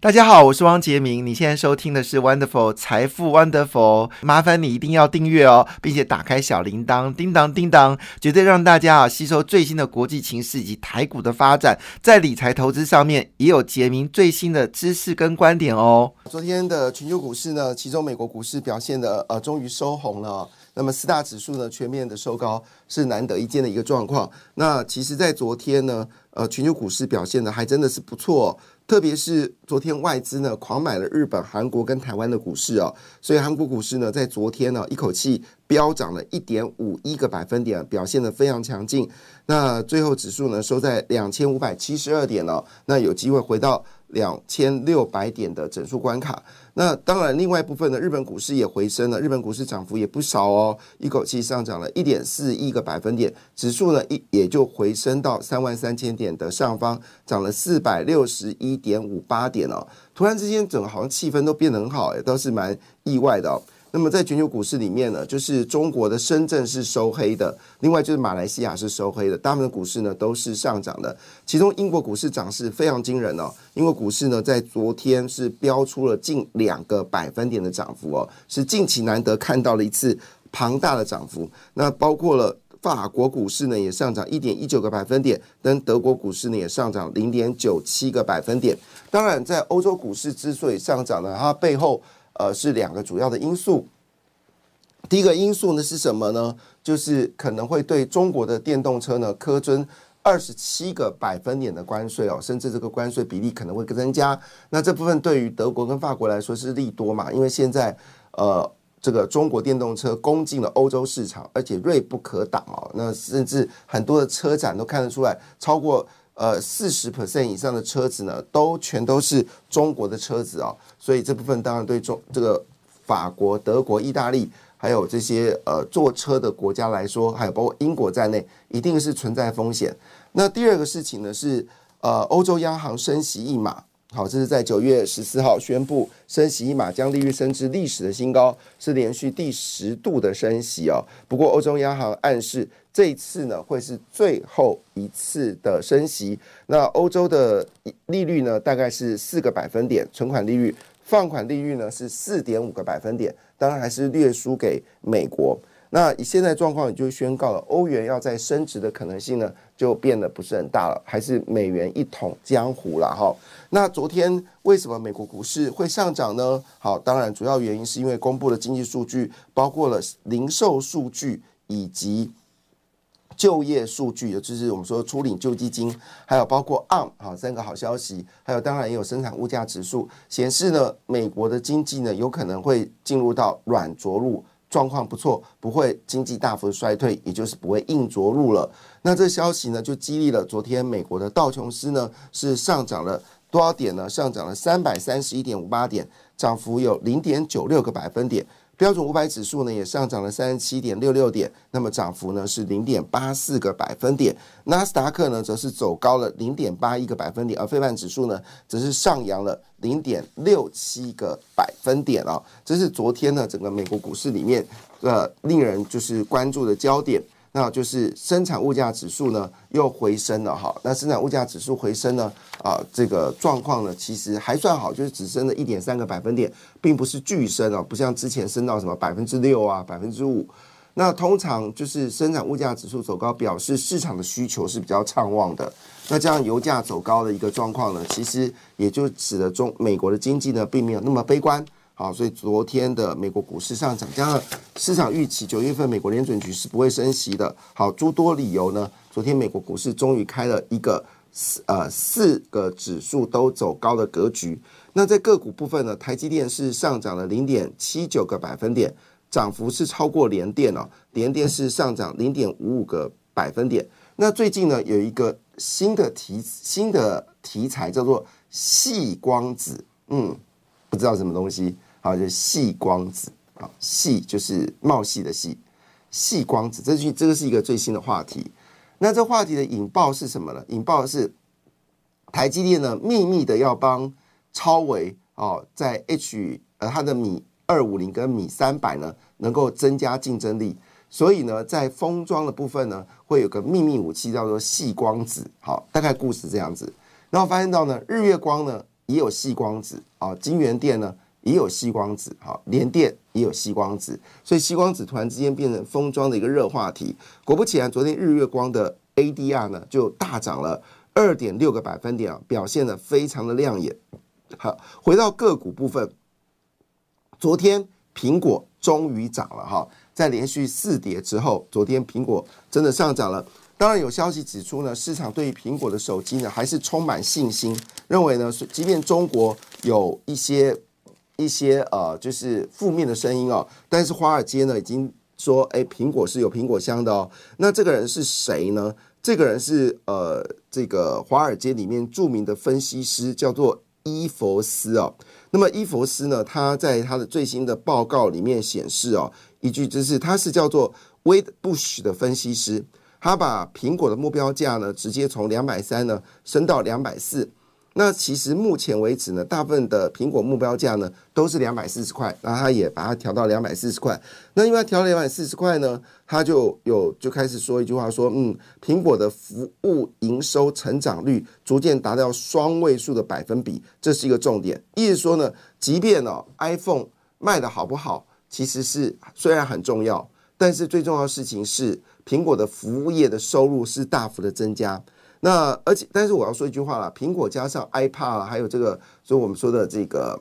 大家好，我是汪杰明。你现在收听的是 Wonderful 财富 Wonderful，麻烦你一定要订阅哦，并且打开小铃铛，叮当叮当，绝对让大家啊吸收最新的国际情势以及台股的发展，在理财投资上面也有杰明最新的知识跟观点哦。昨天的全球股市呢，其中美国股市表现的呃终于收红了，那么四大指数呢全面的收高，是难得一见的一个状况。那其实，在昨天呢，呃，全球股市表现的还真的是不错。特别是昨天外资呢狂买了日本、韩国跟台湾的股市哦，所以韩国股市呢在昨天呢一口气飙涨了一点五一个百分点，表现的非常强劲。那最后指数呢收在两千五百七十二点哦，那有机会回到。两千六百点的整数关卡，那当然，另外一部分呢，日本股市也回升了，日本股市涨幅也不少哦，一口气上涨了一点四一个百分点，指数呢一也就回升到三万三千点的上方，涨了四百六十一点五八点哦，突然之间整个好像气氛都变得很好，也倒是蛮意外的哦。那么在全球股市里面呢，就是中国的深圳是收黑的，另外就是马来西亚是收黑的，大部分的股市呢都是上涨的。其中英国股市涨势非常惊人哦，英国股市呢在昨天是飙出了近两个百分点的涨幅哦，是近期难得看到了一次庞大的涨幅。那包括了法国股市呢也上涨一点一九个百分点，跟德国股市呢也上涨零点九七个百分点。当然，在欧洲股市之所以上涨呢，它背后。呃，是两个主要的因素。第一个因素呢是什么呢？就是可能会对中国的电动车呢苛征二十七个百分点的关税哦，甚至这个关税比例可能会增加。那这部分对于德国跟法国来说是利多嘛？因为现在呃，这个中国电动车攻进了欧洲市场，而且锐不可挡哦。那甚至很多的车展都看得出来，超过。呃，四十 percent 以上的车子呢，都全都是中国的车子啊，所以这部分当然对中这个法国、德国、意大利，还有这些呃坐车的国家来说，还有包括英国在内，一定是存在风险。那第二个事情呢，是呃欧洲央行升息一码。好，这是在九月十四号宣布升息一码，将利率升至历史的新高，是连续第十度的升息哦。不过，欧洲央行暗示这一次呢会是最后一次的升息。那欧洲的利率呢大概是四个百分点，存款利率、放款利率呢是四点五个百分点，当然还是略输给美国。那以现在状况，也就宣告了欧元要在升值的可能性呢，就变得不是很大了，还是美元一统江湖了哈。那昨天为什么美国股市会上涨呢？好，当然主要原因是因为公布的经济数据，包括了零售数据以及就业数据，也就是我们说初领救济金，还有包括 on 好三个好消息，还有当然也有生产物价指数显示呢，美国的经济呢有可能会进入到软着陆。状况不错，不会经济大幅衰退，也就是不会硬着陆了。那这消息呢，就激励了昨天美国的道琼斯呢是上涨了多少点呢？上涨了三百三十一点五八点，涨幅有零点九六个百分点。标准五百指数呢也上涨了三十七点六六点，那么涨幅呢是零点八四个百分点。纳斯达克呢则是走高了零点八一个百分点，而费曼指数呢则是上扬了零点六七个百分点啊。这是昨天呢整个美国股市里面呃令人就是关注的焦点。那就是生产物价指数呢又回升了哈，那生产物价指数回升呢啊，这个状况呢其实还算好，就是只升了一点三个百分点，并不是巨升哦，不像之前升到什么百分之六啊、百分之五。那通常就是生产物价指数走高，表示市场的需求是比较畅旺的。那这样油价走高的一个状况呢，其实也就使得中美国的经济呢并没有那么悲观。好，所以昨天的美国股市上涨，加上市场预期九月份美国联准局是不会升息的。好，诸多理由呢，昨天美国股市终于开了一个四呃四个指数都走高的格局。那在个股部分呢，台积电是上涨了零点七九个百分点，涨幅是超过联电哦，联电是上涨零点五五个百分点。那最近呢，有一个新的题新的题材叫做细光子，嗯，不知道什么东西。啊，就细光子啊，细就是冒细的细，细光子，这是这个是一个最新的话题。那这话题的引爆是什么呢？引爆的是台积电呢秘密的要帮超维哦，在 H 呃它的米二五零跟米三百呢能够增加竞争力，所以呢在封装的部分呢会有个秘密武器叫做细光子，好，大概故事这样子。然后发现到呢日月光呢也有细光子啊，金源电呢也有吸光子，哈，联电也有吸光子，所以吸光子突然之间变成封装的一个热话题。果不其然，昨天日月光的 ADR 呢就大涨了。二点六个百分点啊，表现的非常的亮眼。好，回到个股部分，昨天苹果终于涨了哈，在连续四跌之后，昨天苹果真的上涨了。当然有消息指出呢，市场对于苹果的手机呢还是充满信心，认为呢，即便中国有一些一些呃就是负面的声音哦，但是华尔街呢已经说，哎，苹果是有苹果香的哦。那这个人是谁呢？这个人是呃，这个华尔街里面著名的分析师，叫做伊佛斯哦。那么伊佛斯呢，他在他的最新的报告里面显示哦，一句就是他是叫做 Wade Bush 的分析师，他把苹果的目标价呢，直接从两百三呢升到两百四。那其实目前为止呢，大部分的苹果目标价呢都是两百四十块，然后他也把它调到两百四十块。那因为调两百四十块呢，他就有就开始说一句话，说嗯，苹果的服务营收成长率逐渐达到双位数的百分比，这是一个重点。意思说呢，即便呢 iPhone 卖的好不好，其实是虽然很重要，但是最重要的事情是苹果的服务业的收入是大幅的增加。那而且，但是我要说一句话了，苹果加上 iPad 还有这个，所以我们说的这个，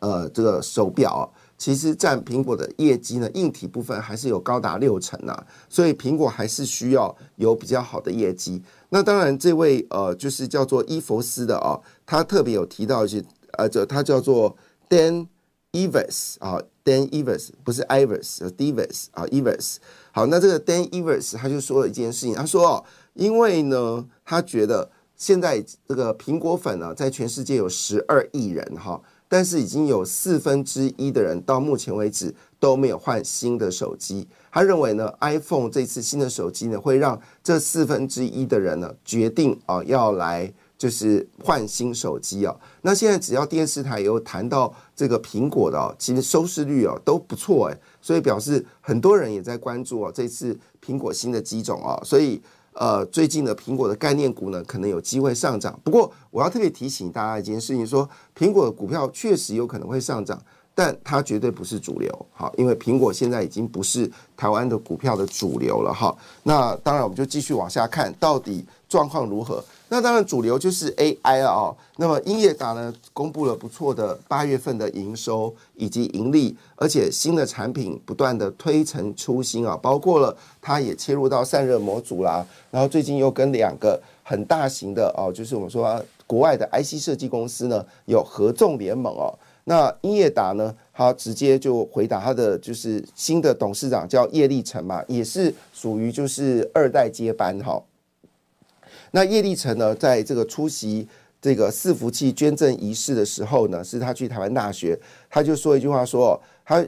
呃，这个手表，其实占苹果的业绩呢，硬体部分还是有高达六成呐，所以苹果还是需要有比较好的业绩。那当然，这位呃，就是叫做伊佛斯的啊，他特别有提到一些，呃，这他叫做 Dan eves 啊，Dan Evers 不是 Ivers，Davis 啊，Evers。好，那这个 Dan Evers 他就说了一件事情，他说哦。因为呢，他觉得现在这个苹果粉呢，在全世界有十二亿人哈，但是已经有四分之一的人到目前为止都没有换新的手机。他认为呢，iPhone 这次新的手机呢，会让这四分之一的人呢决定啊要来就是换新手机啊。那现在只要电视台有谈到这个苹果的，其实收视率哦都不错哎，所以表示很多人也在关注哦这次苹果新的机种啊，所以。呃，最近的苹果的概念股呢，可能有机会上涨。不过，我要特别提醒大家一件事情：说苹果的股票确实有可能会上涨，但它绝对不是主流。好，因为苹果现在已经不是台湾的股票的主流了。哈，那当然，我们就继续往下看，到底状况如何。那当然，主流就是 AI 了哦。那么英业达呢，公布了不错的八月份的营收以及盈利，而且新的产品不断的推陈出新啊，包括了它也切入到散热模组啦，然后最近又跟两个很大型的哦，就是我们说国外的 IC 设计公司呢有合纵联盟哦。那英业达呢，他直接就回答他的就是新的董事长叫叶立成嘛，也是属于就是二代接班哈。那叶立成呢，在这个出席这个伺服器捐赠仪式的时候呢，是他去台湾大学，他就说一句话，说他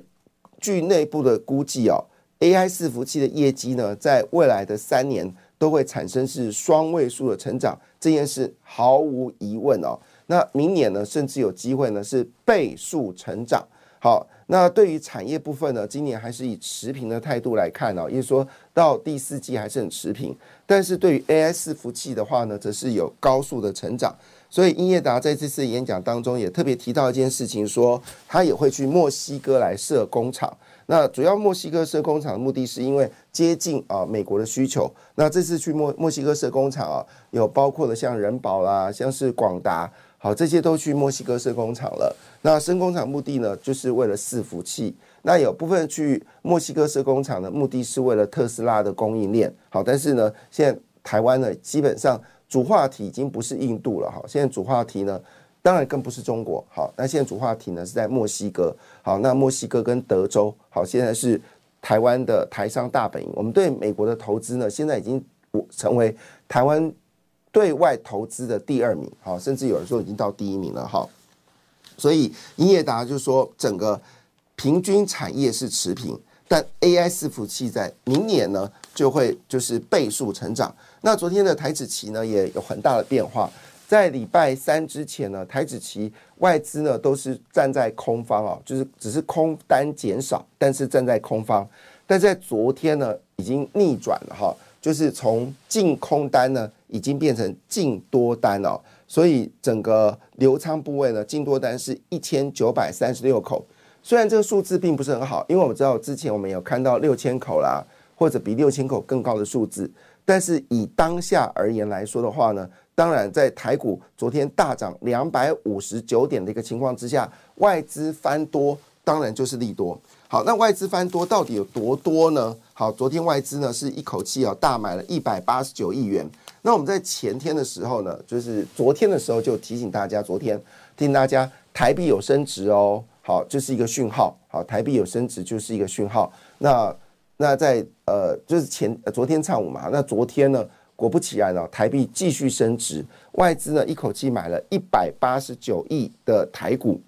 据内部的估计哦，AI 伺服器的业绩呢，在未来的三年都会产生是双位数的成长，这件事毫无疑问哦。那明年呢，甚至有机会呢是倍数成长。好，那对于产业部分呢，今年还是以持平的态度来看哦，也就是说到第四季还是很持平。但是对于 AI 伺服器的话呢，则是有高速的成长。所以英业达在这次演讲当中也特别提到一件事情，说他也会去墨西哥来设工厂。那主要墨西哥设工厂的目的是因为接近啊美国的需求。那这次去墨墨西哥设工厂啊，有包括了像人保啦，像是广达，好这些都去墨西哥设工厂了。那升工厂目的呢，就是为了伺服器。那有部分去墨西哥设工厂的目的是为了特斯拉的供应链，好，但是呢，现在台湾呢，基本上主话题已经不是印度了，哈，现在主话题呢，当然更不是中国，好，那现在主话题呢是在墨西哥，好，那墨西哥跟德州，好，现在是台湾的台商大本营，我们对美国的投资呢，现在已经成为台湾对外投资的第二名，好，甚至有人说已经到第一名了，哈，所以英业达就说整个。平均产业是持平，但 AI 伺服器在明年呢就会就是倍数成长。那昨天的台指期呢也有很大的变化。在礼拜三之前呢，台指期外资呢都是站在空方啊，就是只是空单减少，但是站在空方。但在昨天呢，已经逆转了哈，就是从净空单呢，已经变成净多单了。所以整个流仓部位呢，净多单是一千九百三十六口。虽然这个数字并不是很好，因为我们知道之前我们有看到六千口啦，或者比六千口更高的数字。但是以当下而言来说的话呢，当然在台股昨天大涨两百五十九点的一个情况之下，外资翻多，当然就是利多。好，那外资翻多到底有多多呢？好，昨天外资呢是一口气啊大买了一百八十九亿元。那我们在前天的时候呢，就是昨天的时候就提醒大家，昨天提醒大家台币有升值哦。好，这是一个讯号。好，台币有升值就是一个讯号。那那在呃就是前昨天上午嘛，那昨天呢果不其然呢，台币继续升值，外资呢一口气买了一百八十九亿的台股。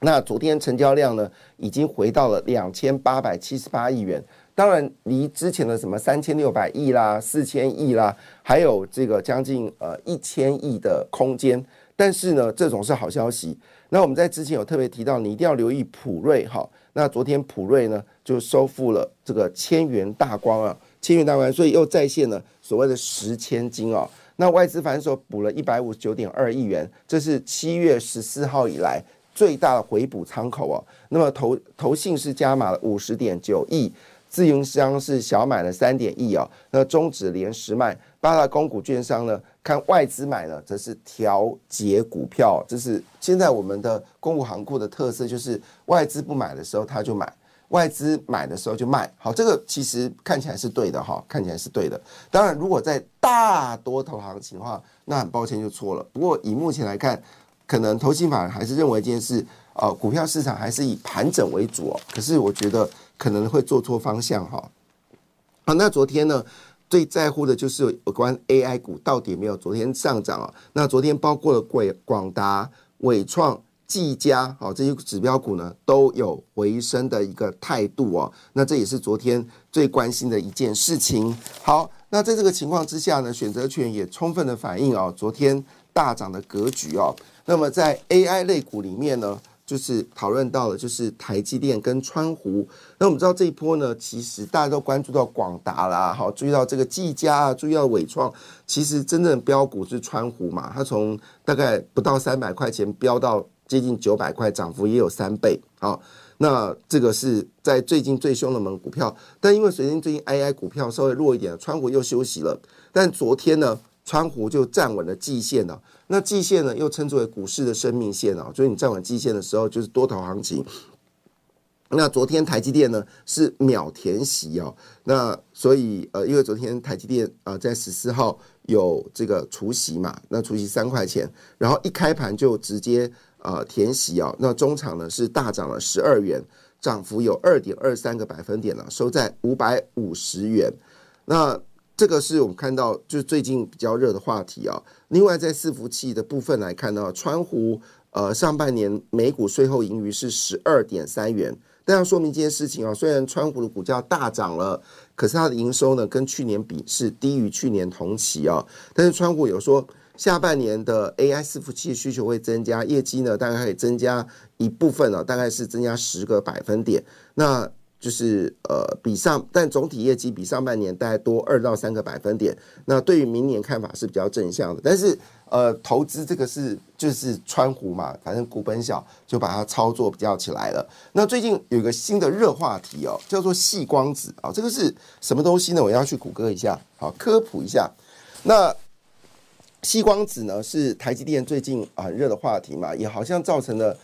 那昨天成交量呢，已经回到了两千八百七十八亿元，当然离之前的什么三千六百亿啦、四千亿啦，还有这个将近呃一千亿的空间。但是呢，这种是好消息。那我们在之前有特别提到，你一定要留意普瑞哈。那昨天普瑞呢就收复了这个千元大光啊，千元大光，所以又再现了所谓的十千金啊。那外资反手补了一百五十九点二亿元，这是七月十四号以来。最大的回补仓口哦，那么投投信是加码了五十点九亿，自营商是小买了三点亿哦，那中指连十卖，八大公股券商呢，看外资买了，则是调节股票，这是现在我们的公股行库的特色，就是外资不买的时候他就买，外资买的时候就卖，好，这个其实看起来是对的哈，看起来是对的。当然，如果在大多头行情的话，那很抱歉就错了。不过以目前来看。可能投信法还是认为这件事，呃，股票市场还是以盘整为主哦。可是我觉得可能会做错方向哈。好，那昨天呢，最在乎的就是有关 AI 股到底有没有昨天上涨啊？那昨天包括了贵广达、伟创、技嘉，好这些指标股呢都有回升的一个态度哦。那这也是昨天最关心的一件事情。好，那在这个情况之下呢，选择权也充分的反映哦，昨天大涨的格局哦。那么在 AI 类股里面呢，就是讨论到了就是台积电跟川湖。那我们知道这一波呢，其实大家都关注到广达啦，好，注意到这个技嘉啊，注意到伟创。其实真正标股是川湖嘛，它从大概不到三百块钱飙到接近九百块，涨幅也有三倍。好，那这个是在最近最凶的门股票。但因为随近最近 AI 股票稍微弱一点，川湖又休息了。但昨天呢，川湖就站稳了季线了。那季线呢，又称之为股市的生命线啊，所以你站稳季线的时候，就是多头行情。那昨天台积电呢是秒填息哦，那所以呃，因为昨天台积电啊在十四号有这个除息嘛，那除息三块钱，然后一开盘就直接呃填息啊，那中场呢是大涨了十二元，涨幅有二点二三个百分点了，收在五百五十元。那这个是我们看到就是最近比较热的话题啊。另外，在伺服器的部分来看呢，川湖呃上半年每股税后盈余是十二点三元，但要说明一件事情啊，虽然川湖的股价大涨了，可是它的营收呢跟去年比是低于去年同期啊。但是川湖有说下半年的 AI 伺服器需求会增加，业绩呢大概可以增加一部分啊，大概是增加十个百分点。那就是呃，比上，但总体业绩比上半年大概多二到三个百分点。那对于明年看法是比较正向的。但是呃，投资这个是就是川湖嘛，反正股本小，就把它操作比较起来了。那最近有一个新的热话题哦，叫做细光子啊，这个是什么东西呢？我要去谷歌一下，好科普一下。那细光子呢，是台积电最近很热的话题嘛，也好像造成了。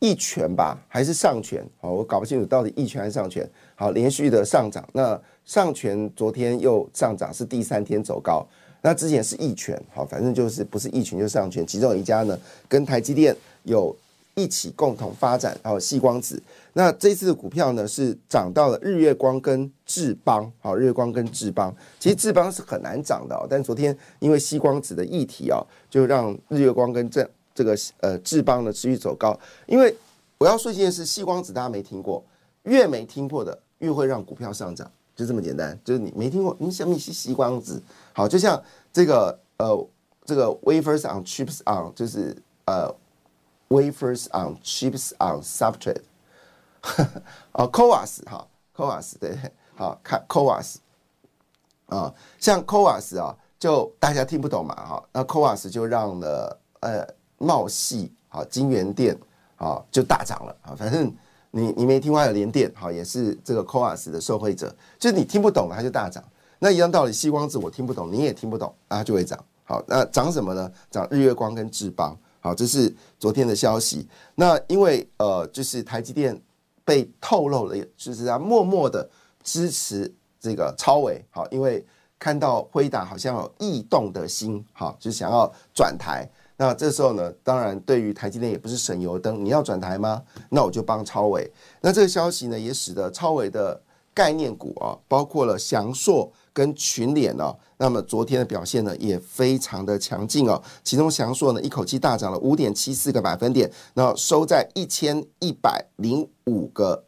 一拳吧，还是上拳？好，我搞不清楚到底一拳还是上拳。好，连续的上涨。那上拳昨天又上涨，是第三天走高。那之前是一拳，好，反正就是不是一拳就上拳。其中有一家呢，跟台积电有一起共同发展，还有细光子。那这次的股票呢，是涨到了日月光跟智邦。好，日月光跟智邦，其实智邦是很难涨的，但昨天因为细光子的议题啊，就让日月光跟这。这个呃智邦呢持续走高，因为我要说一件事，细光子大家没听过，越没听过的越会让股票上涨，就这么简单。就是你没听过，你想你是细光子，好，就像这个呃这个 wafers on chips on 就是呃 wafers on chips on substrate，啊，coas 哈，coas 对，好看 coas 啊，像 coas 啊，就大家听不懂嘛哈，那 coas 就让了呃茂系啊金源店啊就大涨了啊，反正你你没听话有联电好也是这个 Coas 的受惠者，就是你听不懂它就大涨。那一样道理，细光子我听不懂，你也听不懂，它就会涨。好，那涨什么呢？涨日月光跟智邦。好，这是昨天的消息。那因为呃，就是台积电被透露了，就是它默默的支持这个超伟。好，因为看到辉达好像有异动的心，好，就想要转台。那这时候呢，当然对于台积电也不是省油灯，你要转台吗？那我就帮超伟。那这个消息呢，也使得超伟的概念股啊，包括了翔硕。跟群联啊，那么昨天的表现呢也非常的强劲哦。其中翔硕呢一口气大涨了五点七四个百分点，那收在一千一百零五个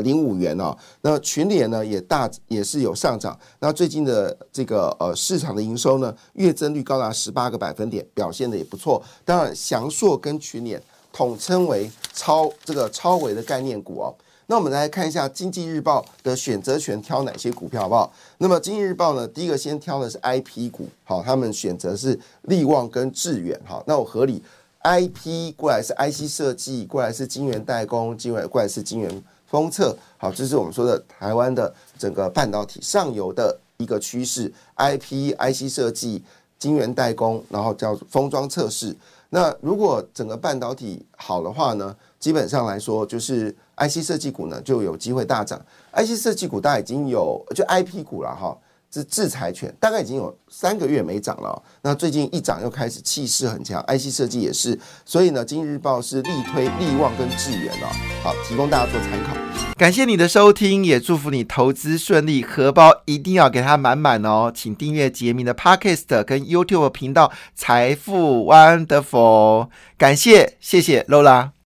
零五元哦。那群联呢也大也是有上涨。那最近的这个呃市场的营收呢月增率高达十八个百分点，表现的也不错。当然翔硕跟群联统称为超这个超维的概念股哦。那我们来看一下《经济日报》的选择权挑哪些股票，好不好？那么《经济日报》呢，第一个先挑的是 I P 股，好，他们选择是利旺跟致远，好，那我合理，I P 过来是 I C 设计，过来是晶圆代工，晶圆过来是晶圆封测，好，这是我们说的台湾的整个半导体上游的一个趋势，I P I C 设计、晶圆代工，然后叫封装测试。那如果整个半导体好的话呢，基本上来说就是。IC 设计股呢就有机会大涨，IC 设计股大概已经有就 IP 股了哈，是制裁权大概已经有三个月没涨了，那最近一涨又开始气势很强，IC 设计也是，所以呢，今日报是力推力旺跟智源哦，好提供大家做参考。感谢你的收听，也祝福你投资顺利，荷包一定要给它满满哦，请订阅杰明的 Podcast 跟 YouTube 频道财富 Wonderful，感谢谢谢 Lola。